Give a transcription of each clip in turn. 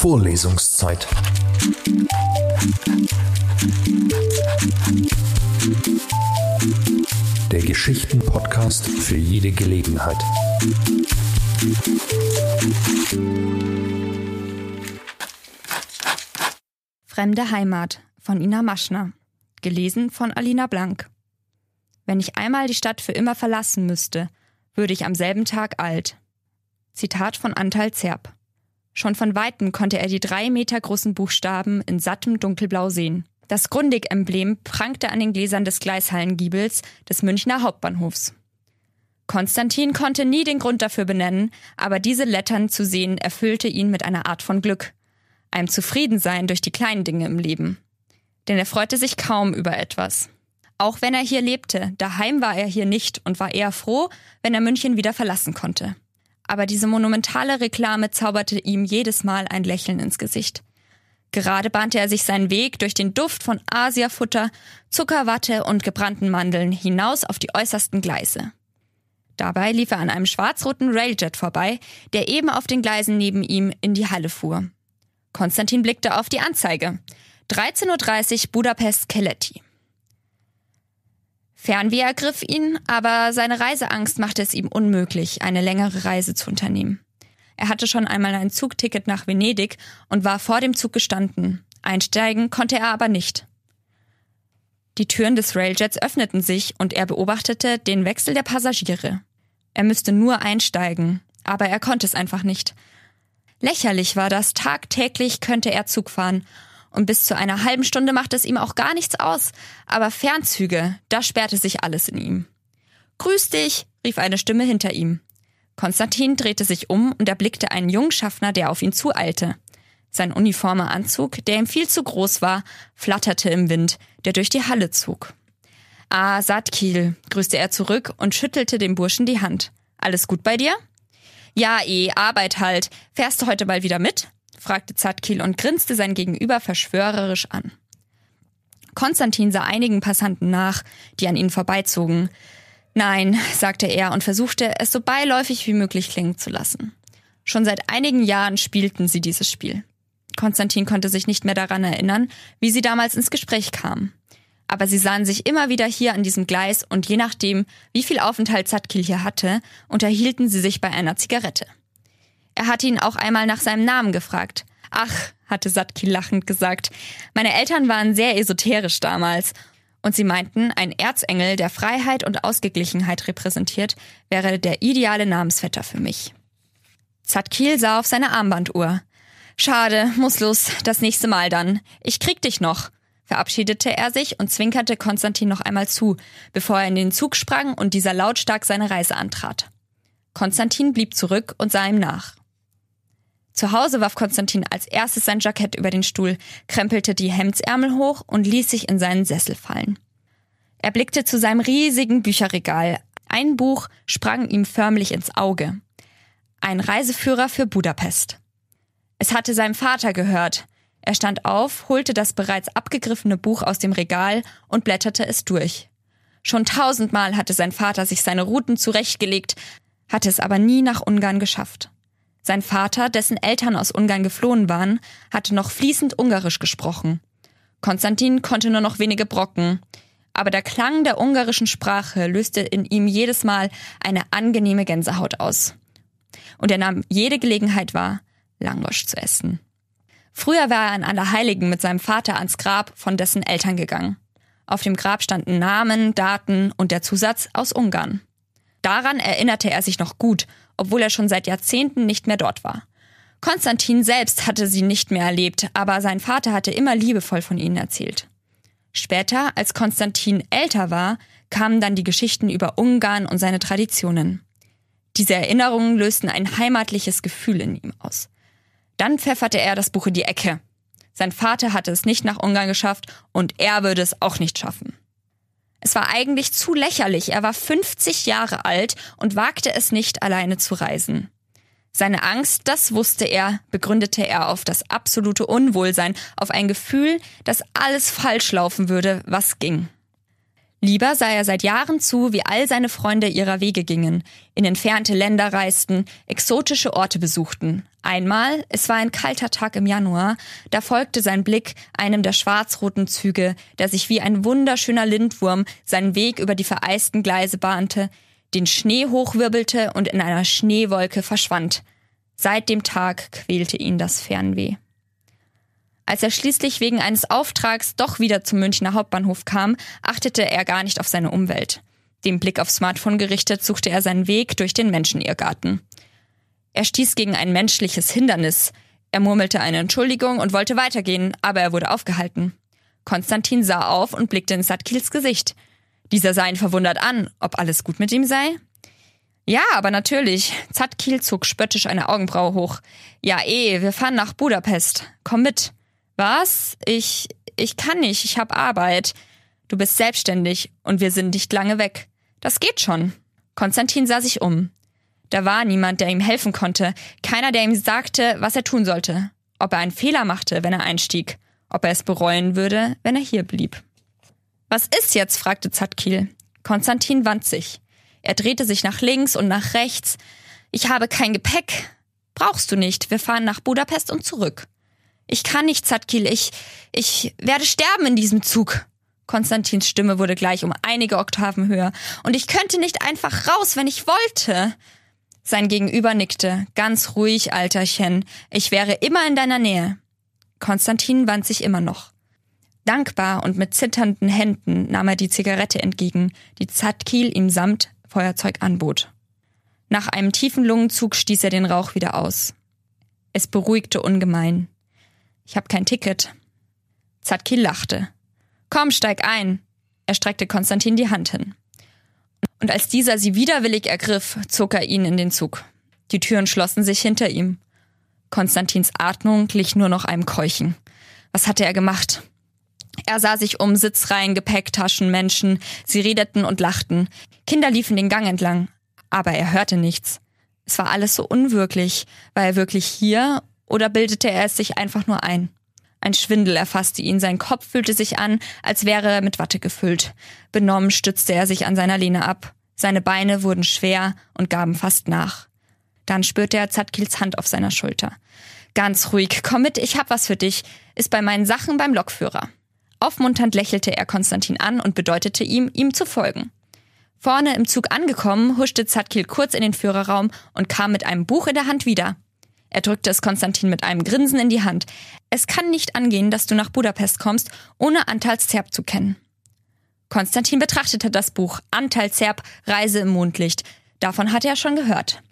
Vorlesungszeit. Der Geschichten-Podcast für jede Gelegenheit. Fremde Heimat von Ina Maschner. Gelesen von Alina Blank. Wenn ich einmal die Stadt für immer verlassen müsste, würde ich am selben Tag alt. Zitat von Antal Zerb. Schon von Weitem konnte er die drei Meter großen Buchstaben in sattem Dunkelblau sehen. Das Grundig-Emblem prangte an den Gläsern des Gleishallengiebels des Münchner Hauptbahnhofs. Konstantin konnte nie den Grund dafür benennen, aber diese Lettern zu sehen erfüllte ihn mit einer Art von Glück, einem Zufriedensein durch die kleinen Dinge im Leben. Denn er freute sich kaum über etwas. Auch wenn er hier lebte, daheim war er hier nicht und war eher froh, wenn er München wieder verlassen konnte aber diese monumentale Reklame zauberte ihm jedes Mal ein Lächeln ins Gesicht. Gerade bahnte er sich seinen Weg durch den Duft von Asiafutter, Zuckerwatte und gebrannten Mandeln hinaus auf die äußersten Gleise. Dabei lief er an einem schwarz-roten Railjet vorbei, der eben auf den Gleisen neben ihm in die Halle fuhr. Konstantin blickte auf die Anzeige. 13.30 Uhr Budapest Keletti. Fernweh ergriff ihn, aber seine Reiseangst machte es ihm unmöglich, eine längere Reise zu unternehmen. Er hatte schon einmal ein Zugticket nach Venedig und war vor dem Zug gestanden. Einsteigen konnte er aber nicht. Die Türen des Railjets öffneten sich und er beobachtete den Wechsel der Passagiere. Er müsste nur einsteigen, aber er konnte es einfach nicht. Lächerlich war das, tagtäglich könnte er Zug fahren und bis zu einer halben Stunde machte es ihm auch gar nichts aus. Aber Fernzüge, da sperrte sich alles in ihm. Grüß dich, rief eine Stimme hinter ihm. Konstantin drehte sich um und erblickte einen jungen Schaffner, der auf ihn zueilte. Sein uniformer Anzug, der ihm viel zu groß war, flatterte im Wind, der durch die Halle zog. Ah, Satkil, grüßte er zurück und schüttelte dem Burschen die Hand. Alles gut bei dir? Ja, eh, Arbeit halt. Fährst du heute mal wieder mit? Fragte Zatkil und grinste sein Gegenüber verschwörerisch an. Konstantin sah einigen Passanten nach, die an ihnen vorbeizogen. Nein, sagte er und versuchte, es so beiläufig wie möglich klingen zu lassen. Schon seit einigen Jahren spielten sie dieses Spiel. Konstantin konnte sich nicht mehr daran erinnern, wie sie damals ins Gespräch kamen. Aber sie sahen sich immer wieder hier an diesem Gleis und je nachdem, wie viel Aufenthalt Zatkil hier hatte, unterhielten sie sich bei einer Zigarette. Er hatte ihn auch einmal nach seinem Namen gefragt. Ach, hatte Satki lachend gesagt, meine Eltern waren sehr esoterisch damals. Und sie meinten, ein Erzengel, der Freiheit und Ausgeglichenheit repräsentiert, wäre der ideale Namensvetter für mich. Zatkil sah auf seine Armbanduhr. Schade, muss los, das nächste Mal dann. Ich krieg dich noch, verabschiedete er sich und zwinkerte Konstantin noch einmal zu, bevor er in den Zug sprang und dieser lautstark seine Reise antrat. Konstantin blieb zurück und sah ihm nach. Zu Hause warf Konstantin als erstes sein Jackett über den Stuhl, krempelte die Hemdsärmel hoch und ließ sich in seinen Sessel fallen. Er blickte zu seinem riesigen Bücherregal. Ein Buch sprang ihm förmlich ins Auge. Ein Reiseführer für Budapest. Es hatte seinem Vater gehört. Er stand auf, holte das bereits abgegriffene Buch aus dem Regal und blätterte es durch. Schon tausendmal hatte sein Vater sich seine Routen zurechtgelegt, hatte es aber nie nach Ungarn geschafft. Sein Vater, dessen Eltern aus Ungarn geflohen waren, hatte noch fließend Ungarisch gesprochen. Konstantin konnte nur noch wenige Brocken, aber der Klang der ungarischen Sprache löste in ihm jedes Mal eine angenehme Gänsehaut aus. Und er nahm jede Gelegenheit wahr, Langosch zu essen. Früher war er an Allerheiligen mit seinem Vater ans Grab von dessen Eltern gegangen. Auf dem Grab standen Namen, Daten und der Zusatz aus Ungarn. Daran erinnerte er sich noch gut obwohl er schon seit Jahrzehnten nicht mehr dort war. Konstantin selbst hatte sie nicht mehr erlebt, aber sein Vater hatte immer liebevoll von ihnen erzählt. Später, als Konstantin älter war, kamen dann die Geschichten über Ungarn und seine Traditionen. Diese Erinnerungen lösten ein heimatliches Gefühl in ihm aus. Dann pfefferte er das Buch in die Ecke. Sein Vater hatte es nicht nach Ungarn geschafft und er würde es auch nicht schaffen. Es war eigentlich zu lächerlich. Er war 50 Jahre alt und wagte es nicht, alleine zu reisen. Seine Angst, das wusste er, begründete er auf das absolute Unwohlsein, auf ein Gefühl, dass alles falsch laufen würde, was ging. Lieber sah er seit Jahren zu, wie all seine Freunde ihrer Wege gingen, in entfernte Länder reisten, exotische Orte besuchten. Einmal, es war ein kalter Tag im Januar, da folgte sein Blick einem der schwarz-roten Züge, der sich wie ein wunderschöner Lindwurm seinen Weg über die vereisten Gleise bahnte, den Schnee hochwirbelte und in einer Schneewolke verschwand. Seit dem Tag quälte ihn das Fernweh. Als er schließlich wegen eines Auftrags doch wieder zum Münchner Hauptbahnhof kam, achtete er gar nicht auf seine Umwelt. Dem Blick aufs Smartphone gerichtet, suchte er seinen Weg durch den Menschenirrgarten. Er stieß gegen ein menschliches Hindernis. Er murmelte eine Entschuldigung und wollte weitergehen, aber er wurde aufgehalten. Konstantin sah auf und blickte in Satkils Gesicht. Dieser sah ihn verwundert an, ob alles gut mit ihm sei. Ja, aber natürlich. Zatkil zog spöttisch eine Augenbraue hoch. Ja, eh, wir fahren nach Budapest. Komm mit. Was? Ich, ich kann nicht, ich hab Arbeit. Du bist selbstständig und wir sind nicht lange weg. Das geht schon. Konstantin sah sich um. Da war niemand, der ihm helfen konnte, keiner, der ihm sagte, was er tun sollte, ob er einen Fehler machte, wenn er einstieg, ob er es bereuen würde, wenn er hier blieb. Was ist jetzt? fragte Zatkil. Konstantin wand sich. Er drehte sich nach links und nach rechts. Ich habe kein Gepäck. Brauchst du nicht. Wir fahren nach Budapest und zurück. Ich kann nicht, Zatkil. Ich, ich werde sterben in diesem Zug. Konstantins Stimme wurde gleich um einige Oktaven höher. Und ich könnte nicht einfach raus, wenn ich wollte. Sein Gegenüber nickte. Ganz ruhig, Alterchen. Ich wäre immer in deiner Nähe. Konstantin wand sich immer noch. Dankbar und mit zitternden Händen nahm er die Zigarette entgegen, die Zatkil ihm samt Feuerzeug anbot. Nach einem tiefen Lungenzug stieß er den Rauch wieder aus. Es beruhigte ungemein. Ich habe kein Ticket. Zatki lachte. Komm, steig ein. Er streckte Konstantin die Hand hin. Und als dieser sie widerwillig ergriff, zog er ihn in den Zug. Die Türen schlossen sich hinter ihm. Konstantins Atmung glich nur noch einem Keuchen. Was hatte er gemacht? Er sah sich um Sitzreihen, Gepäcktaschen, Menschen. Sie redeten und lachten. Kinder liefen den Gang entlang. Aber er hörte nichts. Es war alles so unwirklich. War er wirklich hier oder bildete er es sich einfach nur ein? Ein Schwindel erfasste ihn, sein Kopf fühlte sich an, als wäre er mit Watte gefüllt. Benommen stützte er sich an seiner Lehne ab. Seine Beine wurden schwer und gaben fast nach. Dann spürte er Zatkils Hand auf seiner Schulter. Ganz ruhig, komm mit, ich hab was für dich. Ist bei meinen Sachen beim Lokführer. Aufmunternd lächelte er Konstantin an und bedeutete ihm, ihm zu folgen. Vorne im Zug angekommen, huschte Zatkil kurz in den Führerraum und kam mit einem Buch in der Hand wieder. Er drückte es Konstantin mit einem Grinsen in die Hand. Es kann nicht angehen, dass du nach Budapest kommst, ohne Antal Zerb zu kennen. Konstantin betrachtete das Buch Antal Zerb, Reise im Mondlicht. Davon hatte er schon gehört.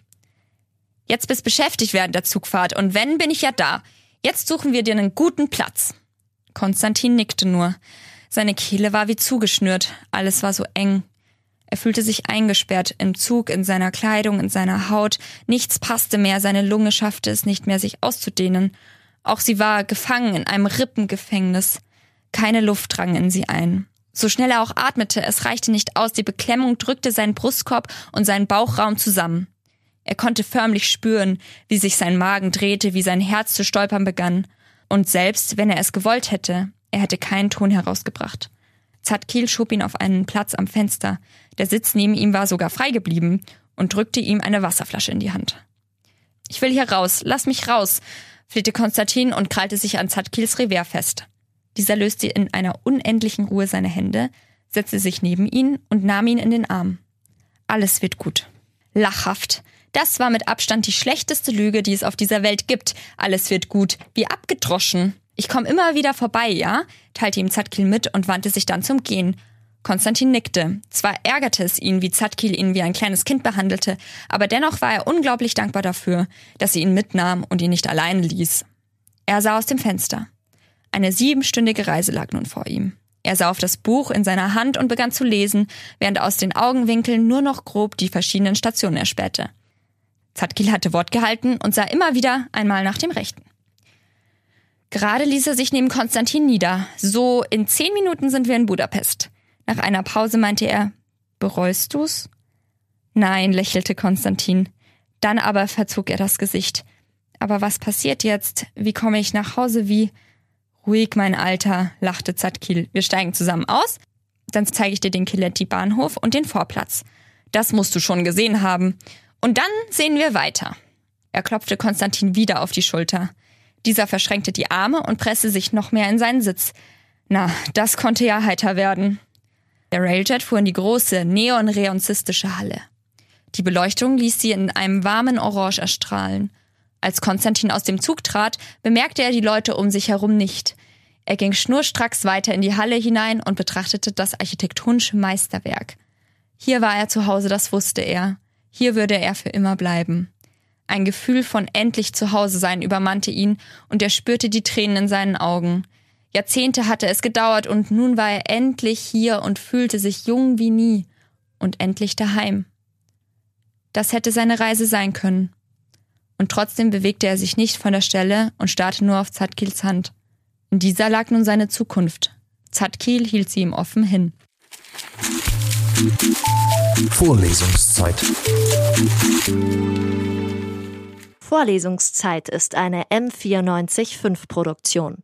Jetzt bist beschäftigt während der Zugfahrt und wenn, bin ich ja da. Jetzt suchen wir dir einen guten Platz. Konstantin nickte nur. Seine Kehle war wie zugeschnürt. Alles war so eng. Er fühlte sich eingesperrt im Zug, in seiner Kleidung, in seiner Haut. Nichts passte mehr, seine Lunge schaffte es nicht mehr, sich auszudehnen. Auch sie war gefangen in einem Rippengefängnis. Keine Luft drang in sie ein. So schnell er auch atmete, es reichte nicht aus, die Beklemmung drückte seinen Brustkorb und seinen Bauchraum zusammen. Er konnte förmlich spüren, wie sich sein Magen drehte, wie sein Herz zu stolpern begann. Und selbst wenn er es gewollt hätte, er hätte keinen Ton herausgebracht. Zatkil schob ihn auf einen Platz am Fenster. Der Sitz neben ihm war sogar frei geblieben und drückte ihm eine Wasserflasche in die Hand. Ich will hier raus, lass mich raus, flehte Konstantin und krallte sich an Zatkils Revers fest. Dieser löste in einer unendlichen Ruhe seine Hände, setzte sich neben ihn und nahm ihn in den Arm. Alles wird gut. Lachhaft. Das war mit Abstand die schlechteste Lüge, die es auf dieser Welt gibt. Alles wird gut. Wie abgedroschen. Ich komme immer wieder vorbei, ja? teilte ihm Zatkil mit und wandte sich dann zum Gehen. Konstantin nickte. Zwar ärgerte es ihn, wie Zatkil ihn wie ein kleines Kind behandelte, aber dennoch war er unglaublich dankbar dafür, dass sie ihn mitnahm und ihn nicht allein ließ. Er sah aus dem Fenster. Eine siebenstündige Reise lag nun vor ihm. Er sah auf das Buch in seiner Hand und begann zu lesen, während aus den Augenwinkeln nur noch grob die verschiedenen Stationen erspähte. Zatkil hatte Wort gehalten und sah immer wieder einmal nach dem Rechten. Gerade ließ er sich neben Konstantin nieder. So, in zehn Minuten sind wir in Budapest. Nach einer Pause meinte er, bereust du's? Nein, lächelte Konstantin. Dann aber verzog er das Gesicht. Aber was passiert jetzt? Wie komme ich nach Hause? Wie? Ruhig, mein Alter, lachte Zatkil. Wir steigen zusammen aus? dann zeige ich dir den Kiletti-Bahnhof und den Vorplatz. Das musst du schon gesehen haben. Und dann sehen wir weiter. Er klopfte Konstantin wieder auf die Schulter. Dieser verschränkte die Arme und presste sich noch mehr in seinen Sitz. Na, das konnte ja heiter werden. Der Railjet fuhr in die große, neonreonzistische Halle. Die Beleuchtung ließ sie in einem warmen Orange erstrahlen. Als Konstantin aus dem Zug trat, bemerkte er die Leute um sich herum nicht. Er ging schnurstracks weiter in die Halle hinein und betrachtete das architektonische Meisterwerk. Hier war er zu Hause, das wusste er. Hier würde er für immer bleiben. Ein Gefühl von endlich zu Hause sein übermannte ihn und er spürte die Tränen in seinen Augen. Jahrzehnte hatte es gedauert und nun war er endlich hier und fühlte sich jung wie nie und endlich daheim. Das hätte seine Reise sein können. Und trotzdem bewegte er sich nicht von der Stelle und starrte nur auf Zatkils Hand. In dieser lag nun seine Zukunft. Zatkil hielt sie ihm offen hin. Vorlesungszeit. Vorlesungszeit ist eine M945 Produktion.